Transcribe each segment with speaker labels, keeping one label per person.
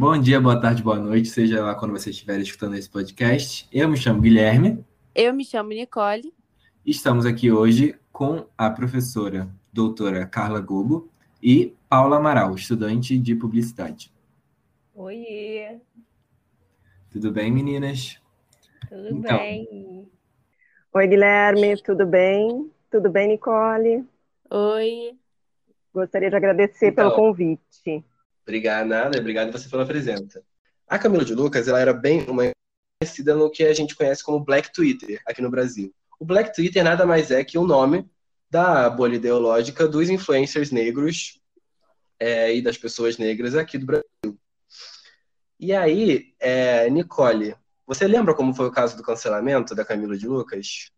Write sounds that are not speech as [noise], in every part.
Speaker 1: Bom dia, boa tarde, boa noite, seja lá quando você estiver escutando esse podcast. Eu me chamo Guilherme.
Speaker 2: Eu me chamo Nicole.
Speaker 1: Estamos aqui hoje com a professora doutora Carla Gobo e Paula Amaral, estudante de publicidade.
Speaker 3: Oi!
Speaker 1: Tudo bem, meninas?
Speaker 3: Tudo então, bem.
Speaker 4: Oi, Guilherme, tudo bem? Tudo bem, Nicole?
Speaker 2: Oi.
Speaker 4: Gostaria de agradecer então, pelo convite.
Speaker 5: Obrigado, nada, obrigado você pela presença. A Camila de Lucas, ela era bem uma conhecida no que a gente conhece como Black Twitter aqui no Brasil. O Black Twitter nada mais é que o nome da bolha ideológica dos influencers negros é, e das pessoas negras aqui do Brasil. E aí, é, Nicole, você lembra como foi o caso do cancelamento da Camila de Lucas?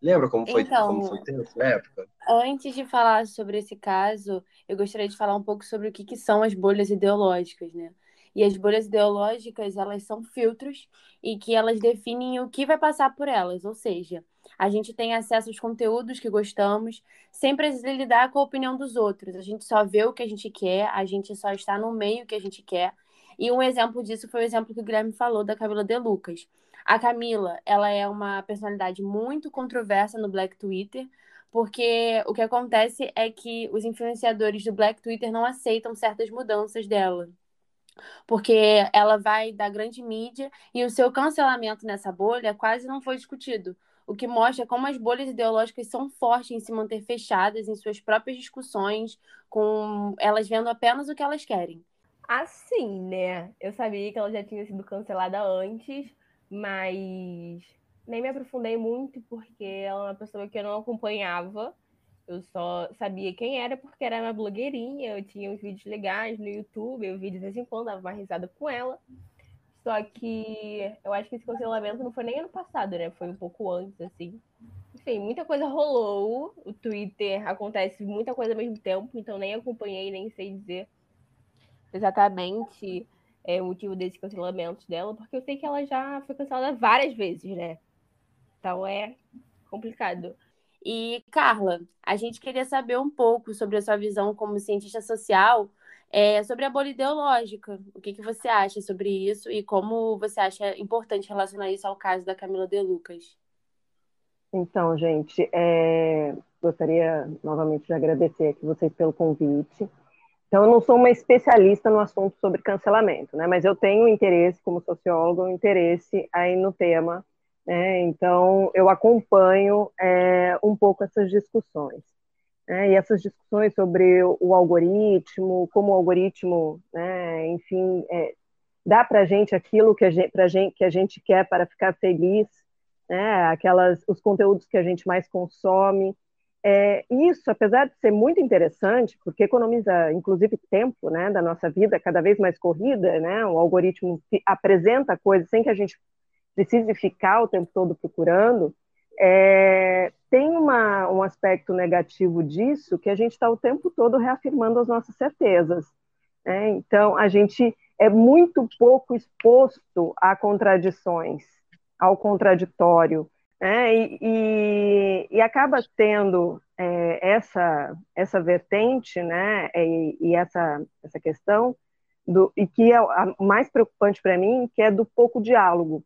Speaker 5: Lembra como foi, então, como foi tenso época?
Speaker 2: Antes de falar sobre esse caso, eu gostaria de falar um pouco sobre o que, que são as bolhas ideológicas, né? E as bolhas ideológicas, elas são filtros e que elas definem o que vai passar por elas, ou seja, a gente tem acesso aos conteúdos que gostamos, sem precisar lidar com a opinião dos outros. A gente só vê o que a gente quer, a gente só está no meio que a gente quer. E um exemplo disso foi o exemplo que o Guilherme falou da Camila De Lucas. A Camila, ela é uma personalidade muito controversa no Black Twitter, porque o que acontece é que os influenciadores do Black Twitter não aceitam certas mudanças dela. Porque ela vai da grande mídia e o seu cancelamento nessa bolha quase não foi discutido. O que mostra como as bolhas ideológicas são fortes em se manter fechadas em suas próprias discussões, com elas vendo apenas o que elas querem.
Speaker 3: Assim, né? Eu sabia que ela já tinha sido cancelada antes, mas nem me aprofundei muito porque ela é uma pessoa que eu não acompanhava. Eu só sabia quem era porque era uma blogueirinha, eu tinha uns vídeos legais no YouTube, eu vi de vez em quando, dava uma risada com ela. Só que eu acho que esse cancelamento não foi nem ano passado, né? Foi um pouco antes, assim. Enfim, muita coisa rolou. O Twitter acontece muita coisa ao mesmo tempo, então nem acompanhei, nem sei dizer exatamente é, o motivo desses cancelamentos dela, porque eu sei que ela já foi cancelada várias vezes, né? Então é complicado.
Speaker 2: E, Carla, a gente queria saber um pouco sobre a sua visão como cientista social é, sobre a bolha ideológica. O que, que você acha sobre isso e como você acha importante relacionar isso ao caso da Camila De Lucas?
Speaker 4: Então, gente, é, gostaria novamente de agradecer aqui vocês pelo convite. Então, eu não sou uma especialista no assunto sobre cancelamento, né? Mas eu tenho interesse, como sociólogo, um interesse aí no tema. Né? Então, eu acompanho é, um pouco essas discussões. Né? E essas discussões sobre o algoritmo, como o algoritmo, né, enfim, é, dá para a gente aquilo que a gente, gente, que a gente quer para ficar feliz, né? Aquelas, os conteúdos que a gente mais consome. É, isso, apesar de ser muito interessante, porque economiza, inclusive, tempo né, da nossa vida, cada vez mais corrida, né, o algoritmo apresenta coisas sem que a gente precise ficar o tempo todo procurando, é, tem uma, um aspecto negativo disso que a gente está o tempo todo reafirmando as nossas certezas. Né? Então, a gente é muito pouco exposto a contradições, ao contraditório né? e, e, acaba tendo é, essa, essa vertente né? e, e, essa, essa questão, do, e que é a mais preocupante para mim, que é do pouco diálogo,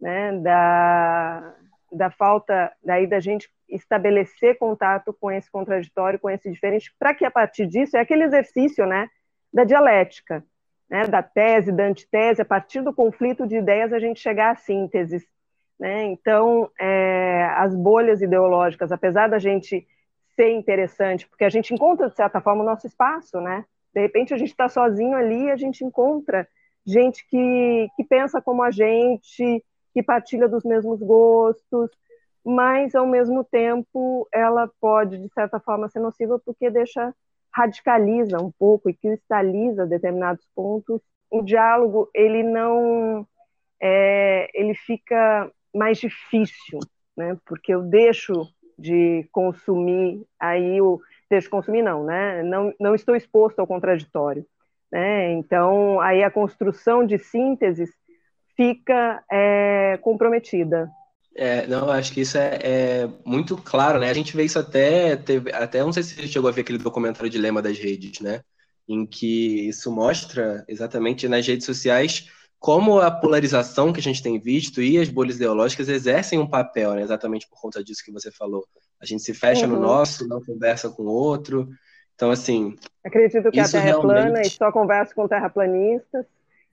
Speaker 4: né? da, da falta daí da gente estabelecer contato com esse contraditório, com esse diferente, para que a partir disso é aquele exercício, né, da dialética, né, da tese, da antitese, a partir do conflito de ideias a gente chegar à síntese né? Então, é, as bolhas ideológicas, apesar da gente ser interessante, porque a gente encontra, de certa forma, o nosso espaço, né? De repente, a gente está sozinho ali, a gente encontra gente que, que pensa como a gente, que partilha dos mesmos gostos, mas, ao mesmo tempo, ela pode, de certa forma, ser nociva porque deixa, radicaliza um pouco e cristaliza determinados pontos. O diálogo, ele não... É, ele fica mais difícil, né? Porque eu deixo de consumir aí o deixo de consumir não, né? Não não estou exposto ao contraditório, né? Então aí a construção de sínteses fica é, comprometida.
Speaker 5: É, não, acho que isso é, é, muito claro, né? A gente vê isso até, teve, até não sei se você chegou a ver aquele documentário Dilema das Redes, né? em que isso mostra exatamente nas redes sociais como a polarização que a gente tem visto e as bolhas ideológicas exercem um papel, né? exatamente por conta disso que você falou. A gente se fecha uhum. no nosso, não conversa com o outro. Então, assim.
Speaker 4: Acredito que a Terra realmente... é plana e só conversa com terraplanistas.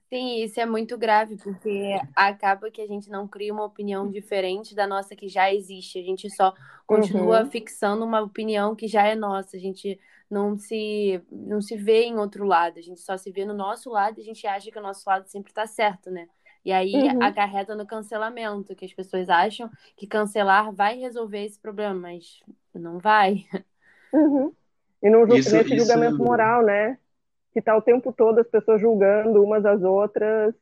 Speaker 2: Sim, isso é muito grave, porque acaba que a gente não cria uma opinião diferente da nossa que já existe. A gente só continua uhum. fixando uma opinião que já é nossa. A gente não se, não se vê em outro lado. A gente só se vê no nosso lado e a gente acha que o nosso lado sempre está certo, né? E aí uhum. acarreta no cancelamento, que as pessoas acham que cancelar vai resolver esse problema, mas não vai.
Speaker 4: Uhum. E não isso, nesse isso... julgamento moral, né? que está o tempo todo as pessoas julgando umas às outras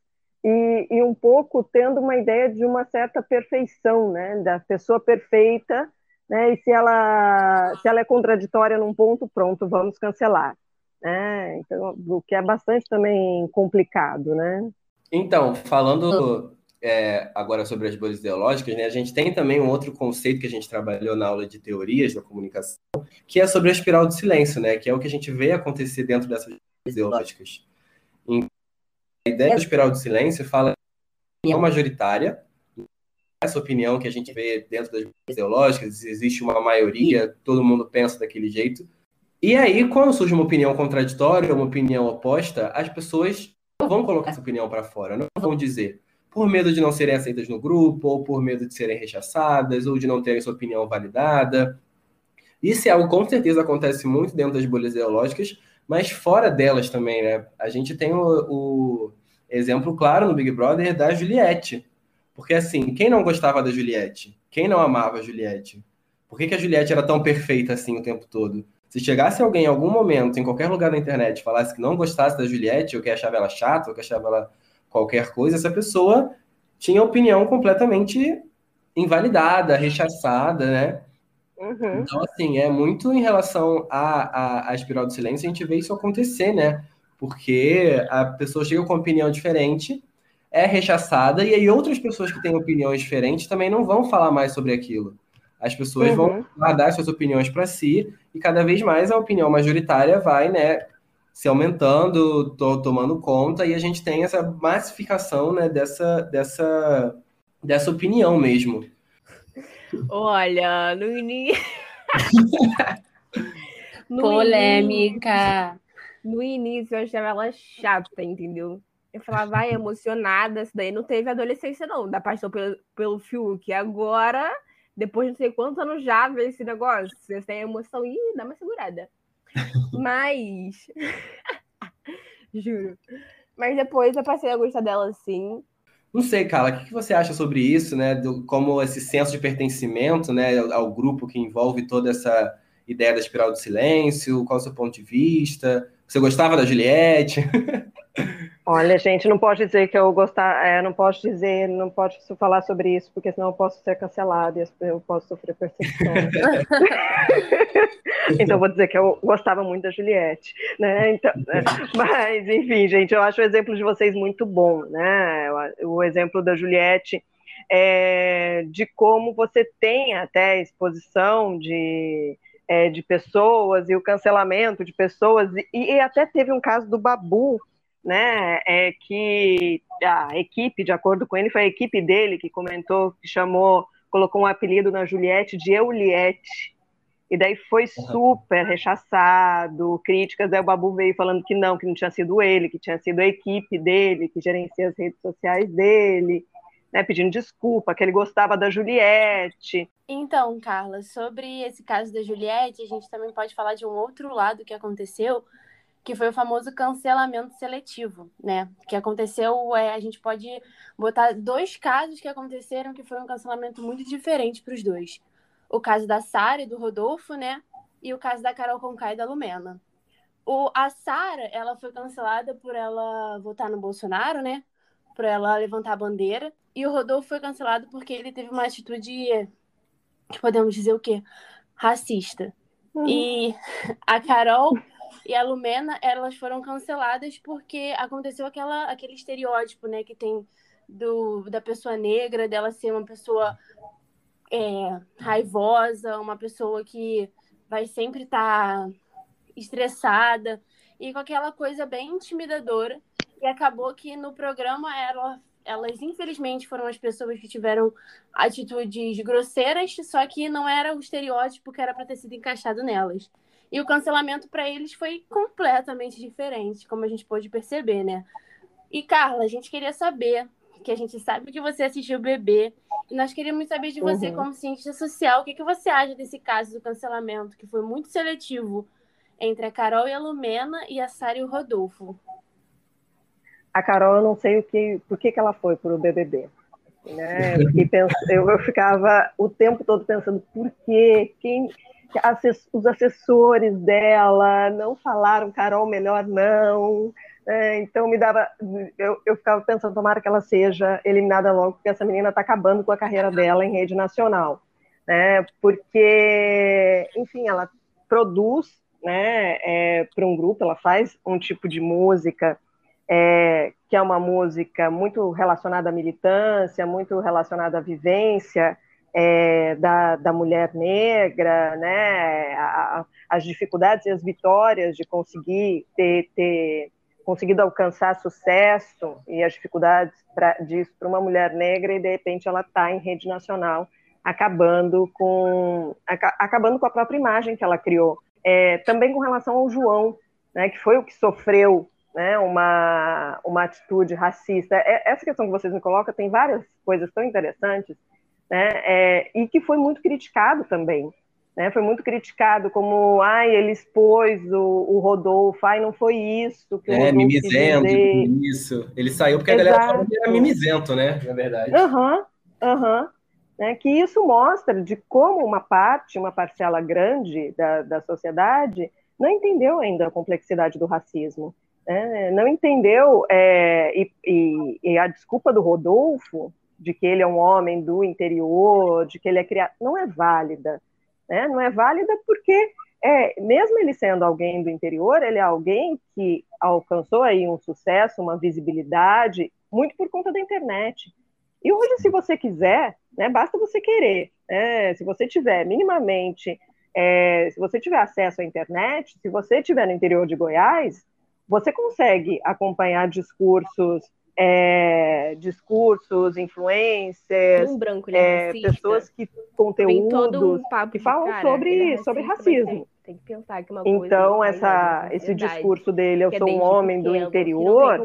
Speaker 4: e, e, um pouco tendo uma ideia de uma certa perfeição, né, da pessoa perfeita, né, e se ela se ela é contraditória num ponto, pronto, vamos cancelar, né, então, o que é bastante também complicado, né.
Speaker 5: Então, falando é, agora sobre as bolhas ideológicas, né, a gente tem também um outro conceito que a gente trabalhou na aula de teorias da comunicação, que é sobre a espiral do silêncio, né, que é o que a gente vê acontecer dentro dessas ideológicas. a ideia do espiral do silêncio fala em opinião majoritária, essa opinião que a gente vê dentro das ideológicas, existe uma maioria, todo mundo pensa daquele jeito. E aí, quando surge uma opinião contraditória, uma opinião oposta, as pessoas não vão colocar essa opinião para fora, não vão dizer, por medo de não serem aceitas no grupo, ou por medo de serem rechaçadas, ou de não terem sua opinião validada. Isso é algo que com certeza acontece muito dentro das bolhas ideológicas, mas fora delas também, né? A gente tem o, o exemplo claro no Big Brother da Juliette. Porque, assim, quem não gostava da Juliette? Quem não amava a Juliette? Por que, que a Juliette era tão perfeita assim o tempo todo? Se chegasse alguém em algum momento, em qualquer lugar da internet, falasse que não gostasse da Juliette, ou que achava ela chata, ou que achava ela qualquer coisa, essa pessoa tinha opinião completamente invalidada, rechaçada, né? Uhum. Então, assim, é muito em relação à, à, à espiral do silêncio, a gente vê isso acontecer, né? Porque a pessoa chega com uma opinião diferente, é rechaçada, e aí outras pessoas que têm opiniões diferentes também não vão falar mais sobre aquilo. As pessoas uhum. vão guardar suas opiniões para si, e cada vez mais a opinião majoritária vai, né, se aumentando, to, tomando conta, e a gente tem essa massificação, né, dessa, dessa, dessa opinião mesmo.
Speaker 3: Olha, no início.
Speaker 2: Polêmica. [laughs]
Speaker 3: no início eu achava ela chata, entendeu? Eu falava, vai, emocionada, isso daí não teve adolescência, não. Da paixão pelo, pelo Fiuk. Agora, depois de não sei quantos anos já vê esse negócio, você tem emoção e dá uma segurada. [laughs] Mas. [laughs] Juro. Mas depois eu passei a gostar dela sim.
Speaker 5: Não sei, Carla, o que você acha sobre isso, né? Do, como esse senso de pertencimento, né, ao grupo que envolve toda essa ideia da espiral do silêncio? Qual é o seu ponto de vista? Você gostava da Juliette? [laughs]
Speaker 4: Olha, gente, não pode dizer que eu gostar, é, não posso dizer, não posso falar sobre isso, porque senão eu posso ser cancelado e eu posso sofrer perseguição. [laughs] então vou dizer que eu gostava muito da Juliette, né? Então, né? mas enfim, gente, eu acho o exemplo de vocês muito bom, né? O exemplo da Juliette é, de como você tem até exposição de é, de pessoas e o cancelamento de pessoas e, e até teve um caso do Babu né, é que a equipe, de acordo com ele, foi a equipe dele que comentou, que chamou, colocou um apelido na Juliette de Euliette, e daí foi super rechaçado, críticas, daí o Babu veio falando que não, que não tinha sido ele, que tinha sido a equipe dele, que gerencia as redes sociais dele, né, pedindo desculpa, que ele gostava da Juliette.
Speaker 2: Então, Carla, sobre esse caso da Juliette, a gente também pode falar de um outro lado que aconteceu, que foi o famoso cancelamento seletivo, né? Que aconteceu, é, a gente pode botar dois casos que aconteceram que foi um cancelamento muito diferente para os dois. O caso da Sara e do Rodolfo, né? E o caso da Carol Conká e da Lumena. O, a Sara, ela foi cancelada por ela votar no Bolsonaro, né? Por ela levantar a bandeira. E o Rodolfo foi cancelado porque ele teve uma atitude, podemos dizer o quê? Racista. Uhum. E [laughs] a Carol e a Lumena, elas foram canceladas porque aconteceu aquela, aquele estereótipo, né, que tem do, da pessoa negra, dela ser uma pessoa é, raivosa, uma pessoa que vai sempre estar tá estressada. e com aquela coisa bem intimidadora. E acabou que no programa ela, elas, infelizmente, foram as pessoas que tiveram atitudes grosseiras, só que não era o estereótipo que era para ter sido encaixado nelas. E o cancelamento para eles foi completamente diferente, como a gente pôde perceber, né? E Carla, a gente queria saber, que a gente sabe que você assistiu o bebê, e nós queríamos saber de você, uhum. como cientista social, o que, que você acha desse caso do cancelamento, que foi muito seletivo entre a Carol e a Lumena e a Sara e o Rodolfo.
Speaker 4: A Carol, eu não sei o que, por que, que ela foi para o BBB. Né? [laughs] Eu, eu, ficava o tempo todo pensando por quê? Quem, os assessores dela não falaram, Carol, melhor não. É, então me dava, eu, eu ficava pensando, tomara que ela seja eliminada logo, porque essa menina está acabando com a carreira dela em rede nacional, né? Porque, enfim, ela produz, né, é, para um grupo, ela faz um tipo de música é, que é uma música muito relacionada à militância, muito relacionada à vivência, é, da, da mulher negra, né, a, as dificuldades e as vitórias de conseguir ter, ter conseguido alcançar sucesso e as dificuldades pra, disso para uma mulher negra e de repente ela está em rede nacional acabando com acabando com a própria imagem que ela criou. É, também com relação ao João, né, que foi o que sofreu né, uma, uma atitude racista. É, essa questão que vocês me colocam tem várias coisas tão interessantes né? É, e que foi muito criticado também. Né? Foi muito criticado como, ai, ele expôs o, o Rodolfo, ai, não foi isso que
Speaker 5: É, mimizento, isso. Ele saiu porque Exato. a galera falou que era mimizento, né? Na verdade.
Speaker 4: Aham, uhum, aham. Uhum. Né, que isso mostra de como uma parte, uma parcela grande da, da sociedade não entendeu ainda a complexidade do racismo. Né? Não entendeu, é, e, e, e, a desculpa do Rodolfo de que ele é um homem do interior, de que ele é criado, não é válida. Né? Não é válida porque, é, mesmo ele sendo alguém do interior, ele é alguém que alcançou aí um sucesso, uma visibilidade, muito por conta da internet. E hoje, se você quiser, né, basta você querer. Né? Se você tiver minimamente, é, se você tiver acesso à internet, se você estiver no interior de Goiás, você consegue acompanhar discursos é, discursos, influencers,
Speaker 3: um branco,
Speaker 4: é, pessoas que conteúdos um que falam cara, sobre, é sobre racismo.
Speaker 3: Tem que pensar que uma
Speaker 4: coisa então essa esse discurso dele eu é sou um homem pequeno, do interior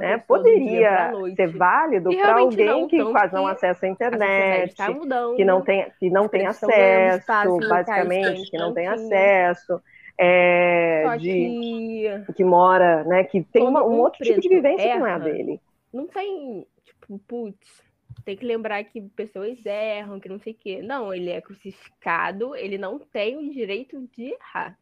Speaker 4: né, poderia ser válido para alguém não, que faz não acesso à internet tá que não tem que não tem acesso basicamente que não tem acesso é, de que... que... mora, né, que tem uma, um outro tipo de vivência que não é a dele
Speaker 3: não tem, tipo, putz, tem que lembrar que pessoas erram, que não sei o quê. Não, ele é crucificado, ele não tem o direito de errar.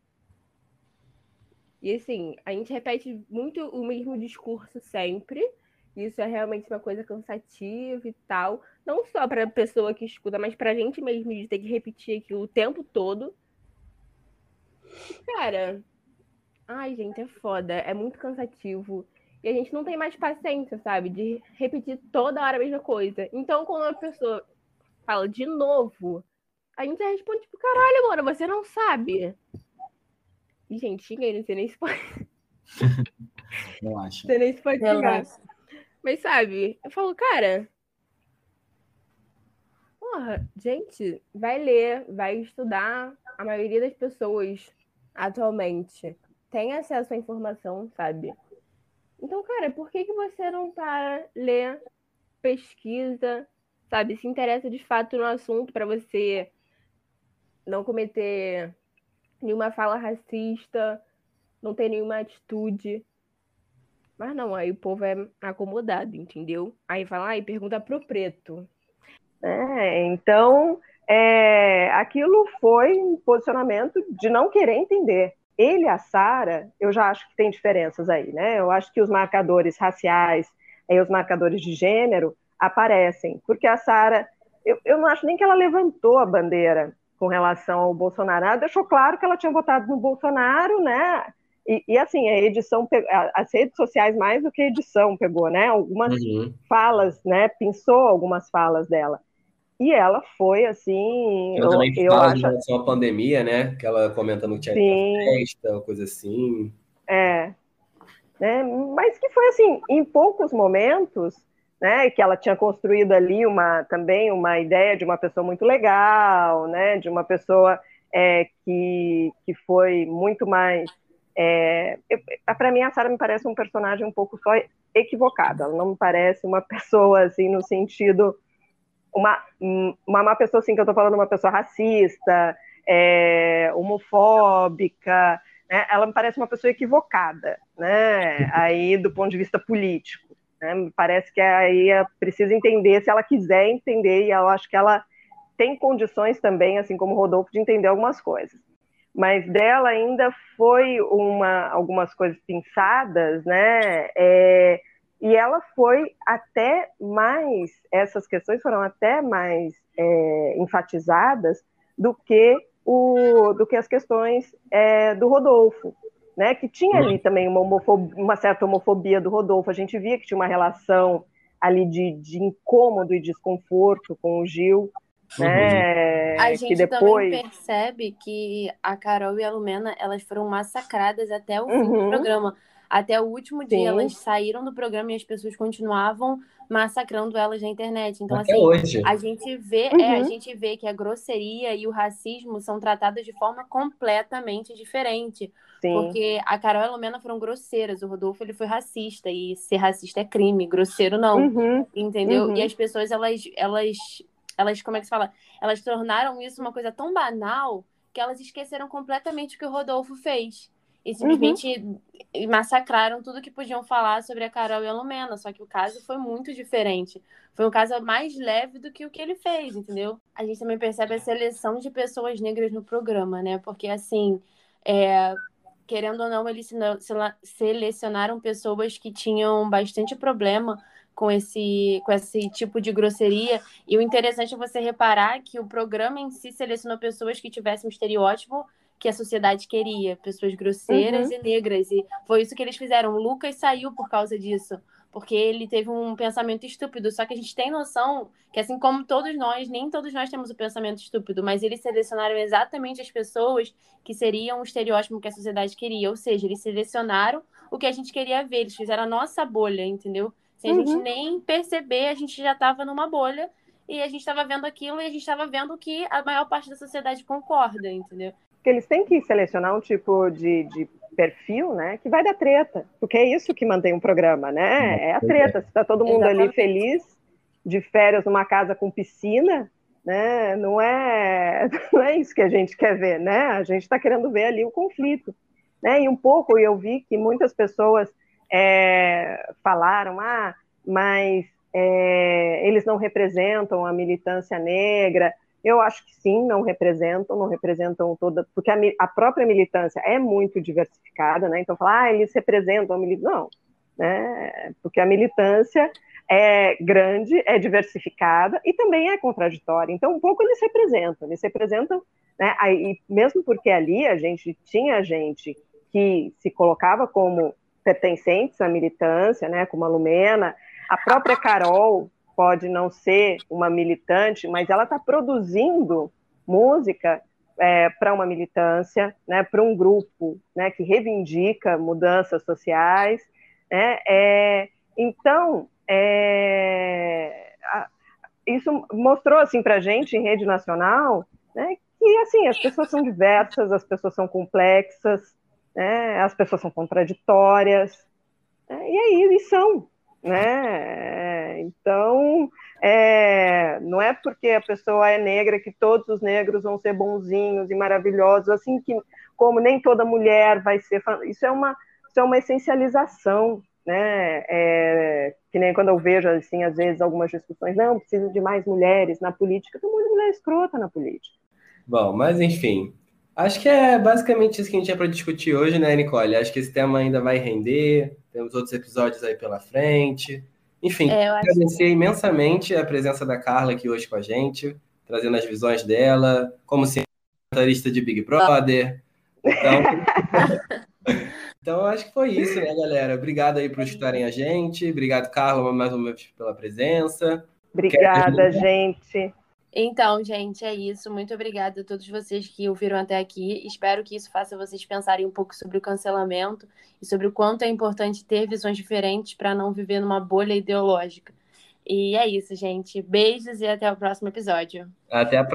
Speaker 3: E assim, a gente repete muito o mesmo discurso sempre. Isso é realmente uma coisa cansativa e tal. Não só para a pessoa que escuta, mas para a gente mesmo de ter que repetir aquilo o tempo todo. Cara, ai, gente, é foda. É muito cansativo. E a gente não tem mais paciência, sabe? De repetir toda hora a mesma coisa. Então, quando a pessoa fala de novo, a gente já responde, tipo, caralho, agora você não sabe. E, gente, xinga aí, não sei nem se pode. [laughs]
Speaker 1: Relaxa.
Speaker 3: Você nem se pode xingar. Mas, sabe, eu falo, cara. Porra, gente, vai ler, vai estudar. A maioria das pessoas atualmente tem acesso à informação, sabe? Então, cara, por que, que você não para, lê, pesquisa, sabe? Se interessa de fato no assunto para você não cometer nenhuma fala racista, não ter nenhuma atitude. Mas não, aí o povo é acomodado, entendeu? Aí fala, e pergunta pro preto.
Speaker 4: É, então, é, aquilo foi um posicionamento de não querer entender ele e a Sara, eu já acho que tem diferenças aí, né? Eu acho que os marcadores raciais e os marcadores de gênero aparecem, porque a Sara, eu, eu não acho nem que ela levantou a bandeira com relação ao Bolsonaro, ela deixou claro que ela tinha votado no Bolsonaro, né? E, e assim, a edição, as redes sociais mais do que a edição pegou, né? Algumas uhum. falas, né? Pensou algumas falas dela. E ela foi assim.
Speaker 5: Ela eu, também eu fala acho... em relação à pandemia, né? Que ela comenta no chat festa, coisa assim.
Speaker 4: É. Né? Mas que foi assim, em poucos momentos, né, que ela tinha construído ali uma também uma ideia de uma pessoa muito legal, né, de uma pessoa é, que, que foi muito mais. É, para mim, a Sarah me parece um personagem um pouco só equivocado. Ela não me parece uma [laughs] pessoa assim no sentido uma uma, uma pessoa assim que eu estou falando uma pessoa racista, é, homofóbica. Né? Ela me parece uma pessoa equivocada, né? Aí do ponto de vista político. Né? Parece que aí precisa entender se ela quiser entender e eu acho que ela tem condições também, assim como o Rodolfo, de entender algumas coisas. Mas dela ainda foi uma, algumas coisas pensadas, né? É, e ela foi até mais, essas questões foram até mais é, enfatizadas do que, o, do que as questões é, do Rodolfo, né? Que tinha ali também uma, uma certa homofobia do Rodolfo. A gente via que tinha uma relação ali de, de incômodo e desconforto com o Gil, né?
Speaker 2: A gente depois... também percebe que a Carol e a Lumena elas foram massacradas até o fim uhum. do programa. Até o último dia Sim. elas saíram do programa e as pessoas continuavam massacrando elas na internet. Então, até assim, hoje. a gente vê, uhum. é, a uhum. gente vê que a grosseria e o racismo são tratados de forma completamente diferente. Sim. Porque a Carol e a Lumena foram grosseiras, o Rodolfo ele foi racista, e ser racista é crime, grosseiro não. Uhum. Entendeu? Uhum. E as pessoas, elas, elas elas, como é que se fala? Elas tornaram isso uma coisa tão banal que elas esqueceram completamente o que o Rodolfo fez. E simplesmente uhum. massacraram tudo que podiam falar sobre a Carol e a Lumena. Só que o caso foi muito diferente. Foi um caso mais leve do que o que ele fez, entendeu? A gente também percebe a seleção de pessoas negras no programa, né? Porque, assim, é, querendo ou não, eles selecionaram pessoas que tinham bastante problema com esse, com esse tipo de grosseria. E o interessante é você reparar que o programa em si selecionou pessoas que tivessem um estereótipo que a sociedade queria, pessoas grosseiras uhum. e negras. E foi isso que eles fizeram. O Lucas saiu por causa disso, porque ele teve um pensamento estúpido. Só que a gente tem noção que, assim como todos nós, nem todos nós temos o pensamento estúpido, mas eles selecionaram exatamente as pessoas que seriam o estereótipo que a sociedade queria. Ou seja, eles selecionaram o que a gente queria ver, eles fizeram a nossa bolha, entendeu? Sem uhum. a gente uhum. nem perceber, a gente já estava numa bolha e a gente estava vendo aquilo e a gente estava vendo que a maior parte da sociedade concorda, entendeu?
Speaker 4: Porque eles têm que selecionar um tipo de, de perfil, né, que vai dar treta, porque é isso que mantém um programa, né? É a treta. Se está todo mundo Exatamente. ali feliz, de férias numa casa com piscina, né? Não é, [laughs] não é isso que a gente quer ver, né? A gente está querendo ver ali o conflito, né? E um pouco eu vi que muitas pessoas é, falaram, ah, mas é, eles não representam a militância negra. Eu acho que sim, não representam, não representam toda, porque a, a própria militância é muito diversificada, né? Então falar, ah, eles representam a militância. Não, né? Porque a militância é grande, é diversificada e também é contraditória. Então, um pouco eles representam, eles representam, né? Aí, mesmo porque ali a gente tinha gente que se colocava como pertencentes à militância, né, como a Lumena. A própria Carol pode não ser uma militante, mas ela está produzindo música é, para uma militância, né, para um grupo né, que reivindica mudanças sociais. Né, é, então, é, isso mostrou assim, para a gente, em rede nacional, né, que assim, as pessoas são diversas, as pessoas são complexas, né? as pessoas são contraditórias, né? e aí eles são. Né? Então, é, não é porque a pessoa é negra que todos os negros vão ser bonzinhos e maravilhosos, assim que como nem toda mulher vai ser. Isso é uma, isso é uma essencialização, né? É, que nem quando eu vejo assim, às vezes algumas discussões, não, precisa de mais mulheres na política, tem muita mulher escrota na política.
Speaker 5: Bom, mas enfim, Acho que é basicamente isso que a gente tinha para discutir hoje, né, Nicole? Acho que esse tema ainda vai render, temos outros episódios aí pela frente. Enfim, é, agradecer que... imensamente a presença da Carla aqui hoje com a gente, trazendo as visões dela, como cientarista de Big Brother. Então, [laughs] então, acho que foi isso, né, galera? Obrigado aí por escutarem a gente. Obrigado, Carla, mais uma vez pela presença.
Speaker 4: Obrigada, gente.
Speaker 2: Então, gente, é isso. Muito obrigada a todos vocês que ouviram até aqui. Espero que isso faça vocês pensarem um pouco sobre o cancelamento e sobre o quanto é importante ter visões diferentes para não viver numa bolha ideológica. E é isso, gente. Beijos e até o próximo episódio.
Speaker 1: Até a próxima.